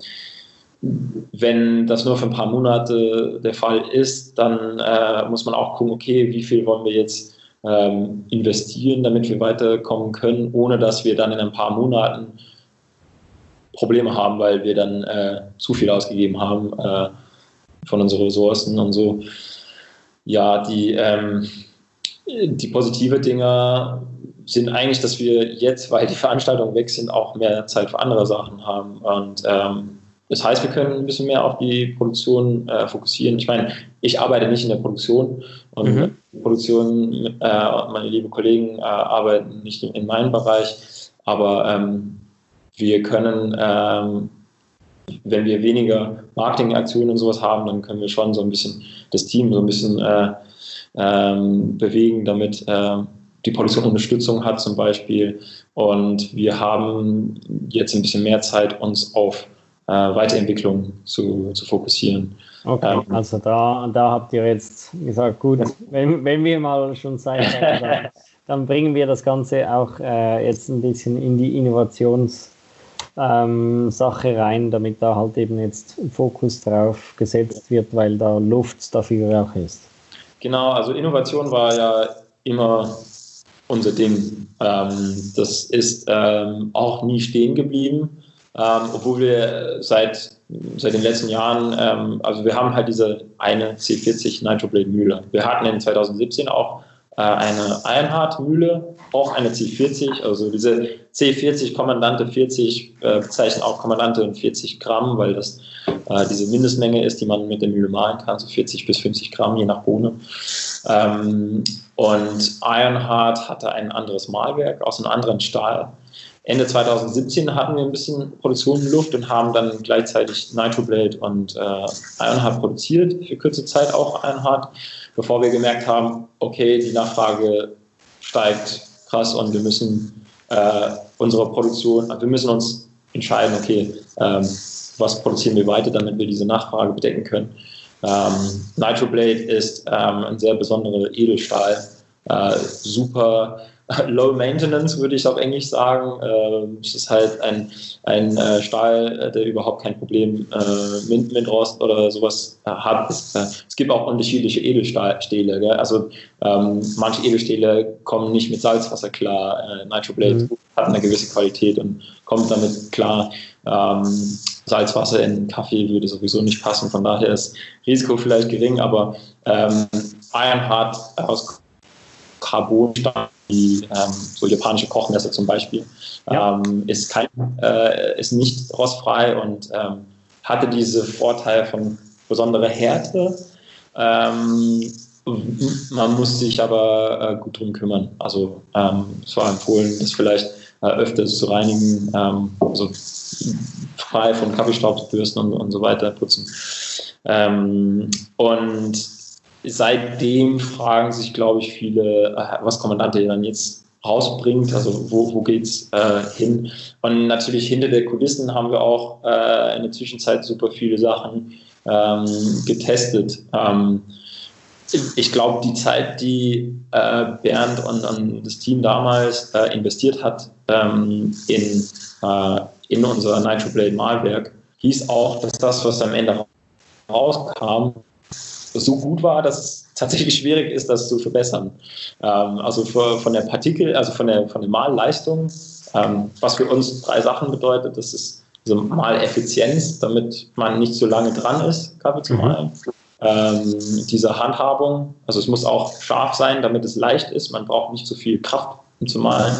wenn das nur für ein paar Monate der Fall ist, dann äh, muss man auch gucken, okay, wie viel wollen wir jetzt ähm, investieren, damit wir weiterkommen können, ohne dass wir dann in ein paar Monaten Probleme haben, weil wir dann äh, zu viel ausgegeben haben äh, von unseren Ressourcen und so. Ja, die ähm, die positive Dinge sind eigentlich, dass wir jetzt, weil die Veranstaltungen weg sind, auch mehr Zeit für andere Sachen haben. Und ähm, das heißt, wir können ein bisschen mehr auf die Produktion äh, fokussieren. Ich meine, ich arbeite nicht in der Produktion und mhm. Produktion, äh, meine lieben Kollegen äh, arbeiten nicht in, in, meinem Bereich, aber ähm, wir können, ähm, wenn wir weniger Marketingaktionen und sowas haben, dann können wir schon so ein bisschen das Team so ein bisschen äh, ähm, bewegen, damit äh, die Produktion Unterstützung hat zum Beispiel. Und wir haben jetzt ein bisschen mehr Zeit, uns auf äh, Weiterentwicklung zu, zu fokussieren.
Okay, ähm, also da, da habt ihr jetzt gesagt, gut, wenn, wenn wir mal schon Zeit haben, dann, dann bringen wir das Ganze auch äh, jetzt ein bisschen in die Innovations- ähm, Sache rein, damit da halt eben jetzt Fokus drauf gesetzt wird, weil da Luft dafür auch ist.
Genau, also Innovation war ja immer unser Ding. Ähm, das ist ähm, auch nie stehen geblieben, ähm, obwohl wir seit, seit den letzten Jahren, ähm, also wir haben halt diese eine C40 Nitroblade Mühle. Wir hatten in 2017 auch eine Ironhard-Mühle, auch eine C40, also diese C40 Kommandante 40 äh, bezeichnen auch Kommandante in 40 Gramm, weil das äh, diese Mindestmenge ist, die man mit der Mühle malen kann, so 40 bis 50 Gramm je nach Bohne. Ähm, und Ironheart hatte ein anderes Malwerk aus einem anderen Stahl. Ende 2017 hatten wir ein bisschen Produktion in Luft und haben dann gleichzeitig Nitroblade und äh, Ironheart produziert, für kurze Zeit auch Ironheart, bevor wir gemerkt haben, okay, die Nachfrage steigt krass und wir müssen äh, unsere Produktion, wir müssen uns entscheiden, okay, ähm, was produzieren wir weiter, damit wir diese Nachfrage bedecken können. Ähm, Nitroblade ist ähm, ein sehr besonderer Edelstahl, äh, super Low Maintenance, würde ich auf Englisch sagen. Ähm, es ist halt ein, ein äh, Stahl, äh, der überhaupt kein Problem äh, mit, mit Rost oder sowas hat. Es, es, gibt auch unterschiedliche Edelstähle. Gell? Also ähm, manche Edelstähle kommen nicht mit Salzwasser klar. Äh, Nitroblade mhm. hat eine gewisse Qualität und kommt damit klar. Ähm, Salzwasser in Kaffee würde sowieso nicht passen. Von daher ist Risiko vielleicht gering, aber ähm, Ironheart aus Carbonstahl, wie ähm, so japanische Kochmesser zum Beispiel, ja. ähm, ist, kein, äh, ist nicht rostfrei und ähm, hatte diese Vorteile von besonderer Härte. Ähm, man muss sich aber äh, gut drum kümmern. Also ähm, es war empfohlen, das vielleicht äh, öfters zu reinigen, ähm, also frei von Kaffeestaub zu bürsten und, und so weiter putzen. und seitdem fragen sich, glaube ich, viele, äh, was Kommandante dann jetzt rausbringt, also wo, wo es äh, hin. Und natürlich hinter der Kulissen haben wir auch äh, in der Zwischenzeit super viele Sachen ähm, getestet. Ähm, ich glaube, die Zeit, die äh, Bernd und, und, das Team damals äh, investiert hat ähm, in, äh, in unser Nitroblade Malwerk, hieß auch, dass das, was am Ende rauskam, so gut war, dass es tatsächlich schwierig ist, das zu verbessern. Ähm, also für, von der Partikel, also von der, von der Malleistung, ähm, was für uns drei Sachen bedeutet, das ist diese Maleffizienz, damit man nicht so lange dran ist, Kaffee zu mhm. malen. Mhm. Ähm, diese Handhabung, also es muss auch scharf sein, damit es leicht ist. Man braucht nicht so viel Kraft, um zu malen.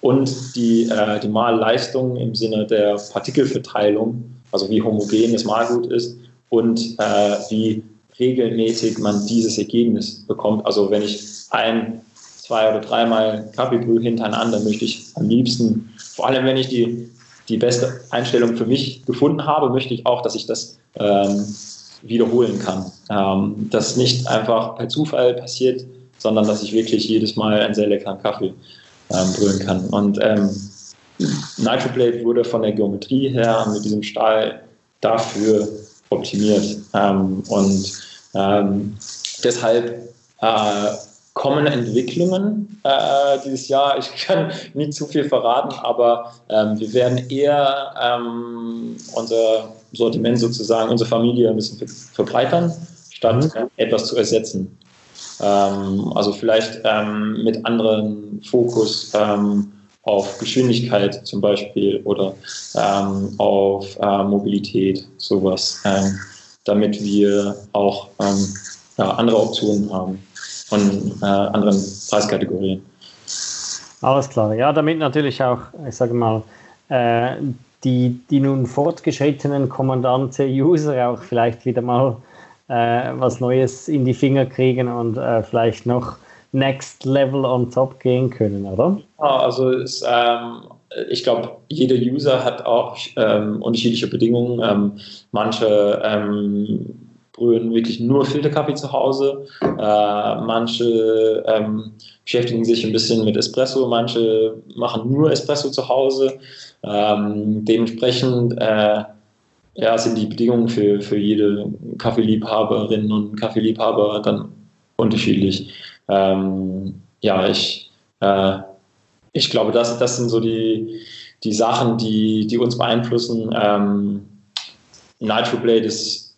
Und die, äh, die Malleistung im Sinne der Partikelverteilung, also wie homogen das Malgut ist und äh, wie regelmäßig man dieses Ergebnis bekommt. Also wenn ich ein, zwei oder dreimal Kaffeebrühe hintereinander möchte ich am liebsten, vor allem wenn ich die, die beste Einstellung für mich gefunden habe, möchte ich auch, dass ich das ähm, wiederholen kann. Ähm, dass nicht einfach per Zufall passiert, sondern dass ich wirklich jedes Mal einen sehr leckeren Kaffee ähm, brühen kann. Und ähm, Nitroblade wurde von der Geometrie her mit diesem Stahl dafür optimiert. Ähm, und ähm, deshalb äh, kommen Entwicklungen äh, dieses Jahr. Ich kann nicht zu viel verraten, aber ähm, wir werden eher ähm, unser Sortiment sozusagen, unsere Familie ein bisschen verbreitern, statt mhm. etwas zu ersetzen. Ähm, also vielleicht ähm, mit anderen Fokus ähm, auf Geschwindigkeit zum Beispiel oder ähm, auf äh, Mobilität, sowas, ähm, damit wir auch ähm, ja, andere Optionen haben von äh, anderen Preiskategorien.
Alles klar, ja, damit natürlich auch, ich sage mal, äh, die, die nun fortgeschrittenen Kommandante-User auch vielleicht wieder mal äh, was Neues in die Finger kriegen und äh, vielleicht noch Next Level on top gehen können, oder?
Ja, also es, ähm, ich glaube, jeder User hat auch ähm, unterschiedliche Bedingungen. Ähm, manche ähm, brühen wirklich nur Filterkaffee zu Hause, äh, manche ähm, beschäftigen sich ein bisschen mit Espresso, manche machen nur Espresso zu Hause. Ähm, dementsprechend äh, ja, sind die Bedingungen für, für jede Kaffeeliebhaberin und Kaffeeliebhaber dann unterschiedlich ähm, ja, ich, äh, ich glaube, das, das sind so die, die Sachen, die, die uns beeinflussen. Ähm, Nitroblade ist,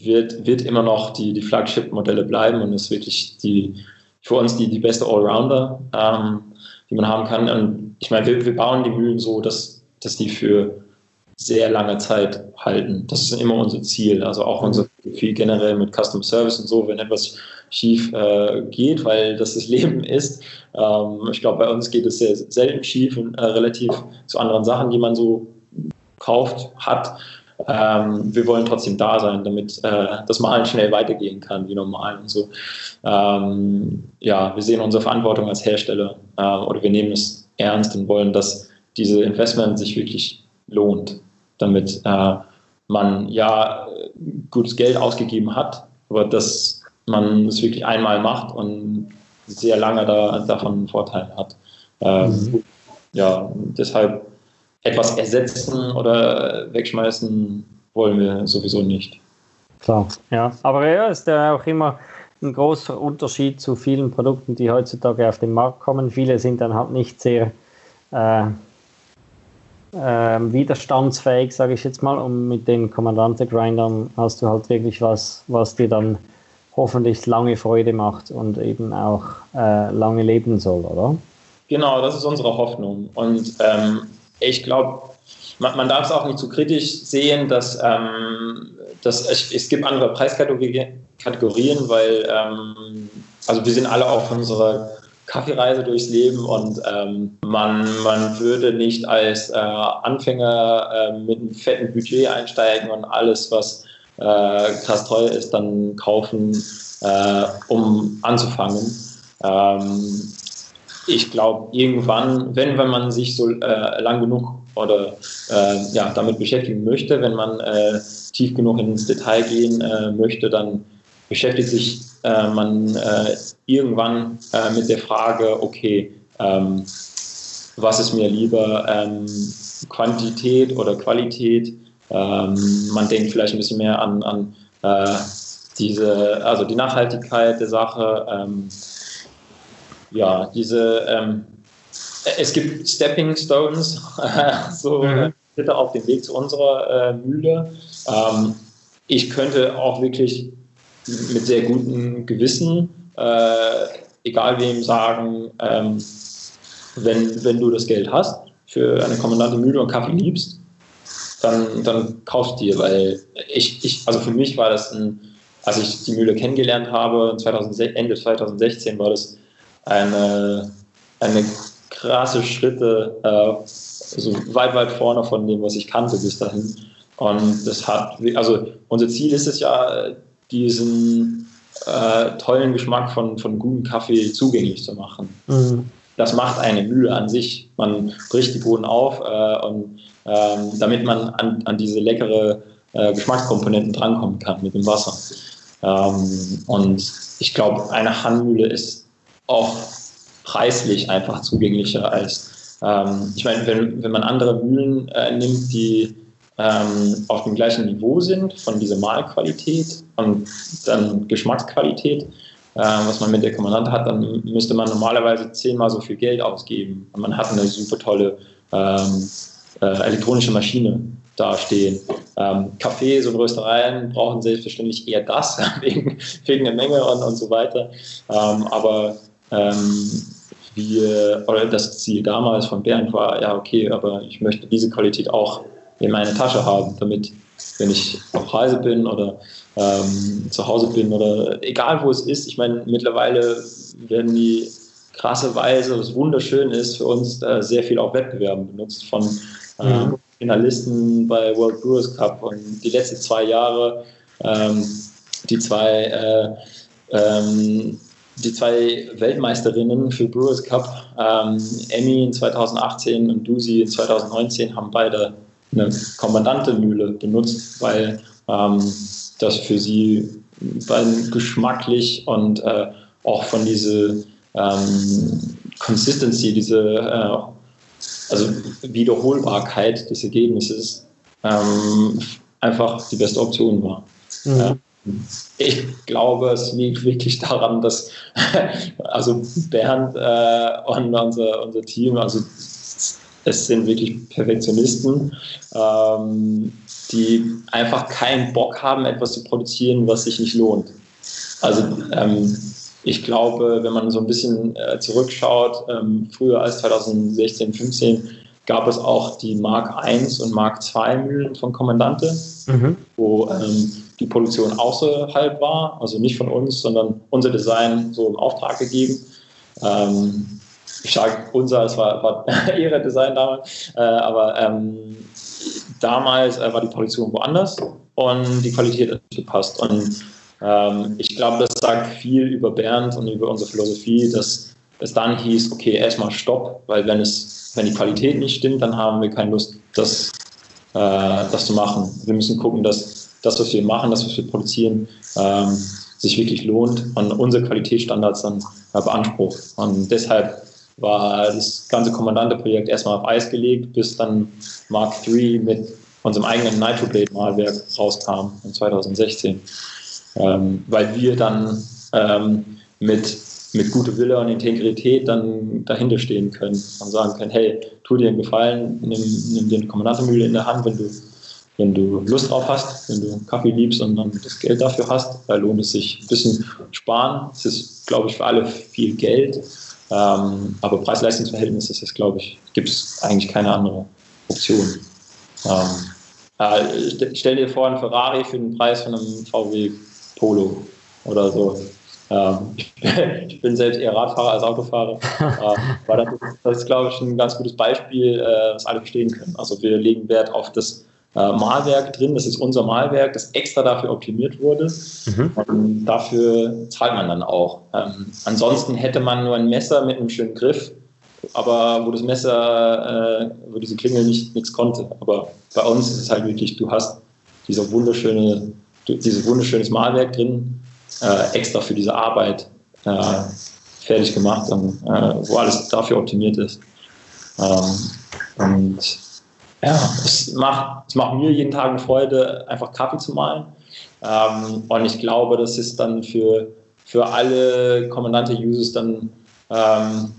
wird, wird immer noch die, die Flagship-Modelle bleiben und ist wirklich die, für uns die, die beste Allrounder, ähm, die man haben kann. Und ich meine, wir, wir bauen die Mühlen so, dass, dass die für sehr lange Zeit halten. Das ist immer unser Ziel. Also auch unser Ziel generell mit Custom Service und so, wenn etwas schief äh, geht, weil das das Leben ist. Ähm, ich glaube, bei uns geht es sehr selten schief äh, relativ zu anderen Sachen, die man so kauft, hat. ähm, wir wollen trotzdem da sein, damit äh, das Malen schnell weitergehen kann, wie normal und so. Ähm, ja, wir sehen unsere Verantwortung als Hersteller äh, oder wir nehmen es ernst und wollen, dass diese Investment sich wirklich lohnt, damit äh, man ja gutes Geld ausgegeben hat, aber dass man es wirklich einmal macht und sehr lange da, davon einen Vorteil hat. Ähm, mhm. Ja, deshalb etwas ersetzen oder wegschmeißen wollen wir sowieso nicht.
Klar, ja. Aber ja, ist ja auch immer ein großer Unterschied zu vielen Produkten, die heutzutage auf den Markt kommen. Viele sind dann halt nicht sehr äh, äh, widerstandsfähig, sage ich jetzt mal. Und mit den Kommandante-Grindern hast du halt wirklich was, was dir dann hoffentlich lange Freude macht und eben auch äh, lange leben soll, oder?
Genau, das ist unsere Hoffnung. Und ähm, ich glaube, man, man, darf es auch nicht zu kritisch sehen, dass, ähm, dass es, es, gibt andere Preiskategorien, weil ähm, also wir sind alle auf unserer Kaffeereise durchs Leben und ähm, man, man würde nicht als äh, Anfänger äh, mit einem fetten Budget einsteigen und alles, was äh, krass teuer ist, dann kaufen, äh, um anzufangen. Ähm, ich glaube, irgendwann, wenn, wenn man sich so äh, lang genug oder äh, ja, damit beschäftigen möchte, wenn man äh, tief genug ins Detail gehen äh, möchte, dann beschäftigt sich man irgendwann mit der Frage, okay, ähm, was ist mir lieber, ähm, Quantität oder Qualität? Ähm, man denkt vielleicht ein bisschen mehr an, an diese, also die Nachhaltigkeit der Sache, ähm, ja, diese, ähm, es gibt Stepping Stones, so mhm. bitte auf dem Weg zu unserer äh, Mühle. Ähm, ich könnte auch wirklich mit sehr gutem Gewissen, äh, egal wem, sagen, ähm, wenn, wenn du das Geld hast für eine kommandante Mühle und Kaffee liebst, dann, dann kauf dir, weil ich, ich, also für mich war das ein, als ich die Mühle kennengelernt habe, 2006, Ende 2016 war das eine, eine krasse Schritte, äh, also weit, weit vorne von dem, was ich kannte bis dahin. Und das hat, also unser Ziel ist es ja, diesen äh, tollen Geschmack von, von gutem Kaffee zugänglich zu machen. Mhm. Das macht eine Mühle an sich. Man bricht die Bohnen auf äh, und ähm, damit man an, an diese leckere äh, Geschmackskomponenten drankommen kann mit dem Wasser. Ähm, und ich glaube, eine Handmühle ist auch preislich einfach zugänglicher als, ähm, ich meine, wenn, wenn man andere Mühlen äh, nimmt, die ähm, auf dem gleichen Niveau sind von dieser Mahlqualität und dann Geschmacksqualität, was man mit der Kommandante hat, dann müsste man normalerweise zehnmal so viel Geld ausgeben. Und man hat eine super tolle ähm, äh, elektronische Maschine dastehen. Ähm, Cafés und Röstereien brauchen selbstverständlich eher das, wegen, wegen der Menge und, und so weiter. Ähm, aber ähm, wir, oder das Ziel damals von Bernd war, ja, okay, aber ich möchte diese Qualität auch in meiner Tasche haben, damit, wenn ich auf Reise bin oder ähm, zu Hause bin oder egal wo es ist, ich meine, mittlerweile werden die krasserweise, was wunderschön ist für uns, äh, sehr viel auf Wettbewerben benutzt von äh. Finalisten bei World Brewers Cup und die letzten zwei Jahre ähm, die zwei äh, ähm, die zwei Weltmeisterinnen für Brewers Cup, ähm, Emmy in 2018 und Dusi in 2019, haben beide eine Kommandante-Mühle benutzt, weil ähm, das für sie beiden geschmacklich und äh, auch von dieser ähm, Consistency, diese äh, also Wiederholbarkeit des Ergebnisses ähm, einfach die beste Option war. Mhm. Ja. Ich glaube, es liegt wirklich daran, dass also Bernd äh, und unser, unser Team, also es sind wirklich Perfektionisten, ähm, die einfach keinen Bock haben, etwas zu produzieren, was sich nicht lohnt. Also ähm, ich glaube, wenn man so ein bisschen äh, zurückschaut, ähm, früher als 2016, 2015 gab es auch die Mark I und Mark II Mühlen von Kommandante, mhm. wo ähm, die Produktion außerhalb war, also nicht von uns, sondern unser Design so im Auftrag gegeben. Ähm, ich sage unser, es war, war ihre Design damals, äh, aber ähm, damals äh, war die Produktion woanders und die Qualität hat nicht gepasst. Und ähm, ich glaube, das sagt viel über Bernd und über unsere Philosophie, dass es dann hieß, okay, erstmal Stopp, weil wenn es, wenn die Qualität nicht stimmt, dann haben wir keine Lust, das, äh, das zu machen. Wir müssen gucken, dass das, was wir machen, das, was wir produzieren, ähm, sich wirklich lohnt und unsere Qualitätsstandards dann äh, beansprucht. Und deshalb war das ganze Kommandante-Projekt erstmal auf Eis gelegt, bis dann Mark III mit unserem eigenen Nitroblade-Malwerk rauskam in 2016. Ähm, weil wir dann ähm, mit, mit guter Wille und Integrität dann dahinter stehen können und sagen können, hey, tu dir einen Gefallen, nimm, nimm dir eine Kommandantemühle in der Hand, wenn du, wenn du Lust drauf hast, wenn du Kaffee liebst und dann das Geld dafür hast, weil lohnt es sich ein bisschen sparen. Es ist, glaube ich, für alle viel Geld. Ähm, aber Preis-Leistungs-Verhältnis ist es, glaube ich, gibt es eigentlich keine andere Option. Ähm, äh, stell dir vor, ein Ferrari für den Preis von einem VW Polo oder so. Ähm, ich bin selbst eher Radfahrer als Autofahrer. äh, das, das, ist, glaube ich, ein ganz gutes Beispiel, äh, was alle verstehen können. Also wir legen Wert auf das äh, Malwerk drin. Das ist unser Malwerk, das extra dafür optimiert wurde. Mhm. Und dafür zahlt man dann auch. Ähm, ansonsten hätte man nur ein Messer mit einem schönen Griff, aber wo das Messer, äh, wo diese Klingel nicht nichts konnte. Aber bei uns ist es halt wirklich, du hast dieser wunderschöne, dieses wunderschönes Malwerk drin, äh, extra für diese Arbeit äh, fertig gemacht und äh, wo alles dafür optimiert ist. Ähm, und ja, es macht, es macht mir jeden Tag eine Freude, einfach Kaffee zu malen. Ähm, und ich glaube, das ist dann für, für alle Kommandante-Users dann ähm,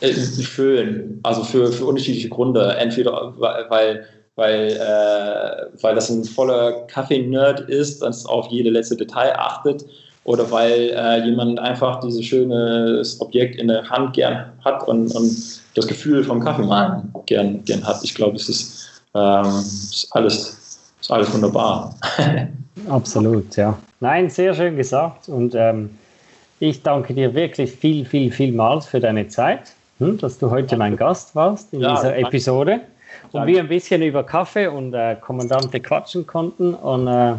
äh, schön. Also für, für unterschiedliche Gründe. Entweder weil, weil, äh, weil das ein voller Kaffee-Nerd ist, das auf jede letzte Detail achtet, oder weil äh, jemand einfach dieses schöne Objekt in der Hand gern hat und, und das Gefühl vom Kaffeemalen gern, gern hat. Ich glaube, es ist, ähm, ist, alles, ist alles wunderbar.
Absolut, ja. Nein, sehr schön gesagt. Und ähm, ich danke dir wirklich viel, viel, vielmals für deine Zeit, hm, dass du heute mein Gast warst in ja, dieser danke. Episode. Und wir ein bisschen über Kaffee und äh, Kommandante quatschen konnten. Und äh,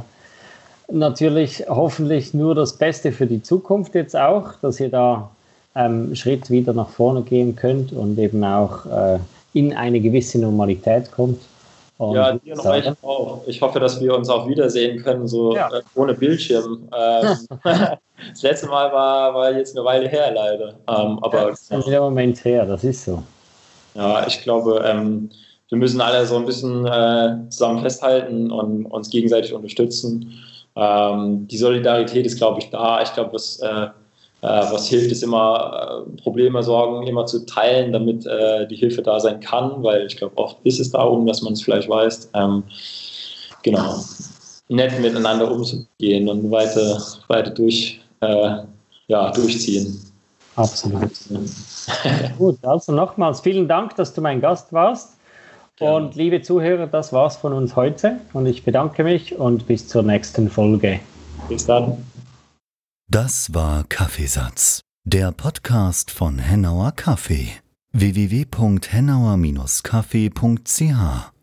natürlich hoffentlich nur das Beste für die Zukunft jetzt auch, dass ihr da ähm, Schritt wieder nach vorne gehen könnt und eben auch äh, in eine gewisse Normalität kommt.
Und ja, dir noch euch auch. Ich hoffe, dass wir uns auch wiedersehen können, so ja. äh, ohne Bildschirm. Ähm, das letzte Mal war, war jetzt eine Weile her, leider. Ähm, aber, ja,
das ist ein Moment her, das ist so.
Ja, ich glaube, ähm, wir müssen alle so ein bisschen äh, zusammen festhalten und uns gegenseitig unterstützen. Ähm, die Solidarität ist, glaube ich, da. Ich glaube, was, äh, äh, was hilft, ist immer äh, Probleme, Sorgen immer zu teilen, damit äh, die Hilfe da sein kann, weil ich glaube, oft ist es darum, dass man es vielleicht weiß. Ähm, genau. Nett miteinander umzugehen und weiter, weiter durch, äh, ja, durchziehen.
Absolut. Gut, also nochmals vielen Dank, dass du mein Gast warst. Und liebe Zuhörer, das war's von uns heute und ich bedanke mich und bis zur nächsten Folge.
Bis dann.
Das war Kaffeesatz, der Podcast von Hennauer Kaffee. www.hennauer-kaffee.ch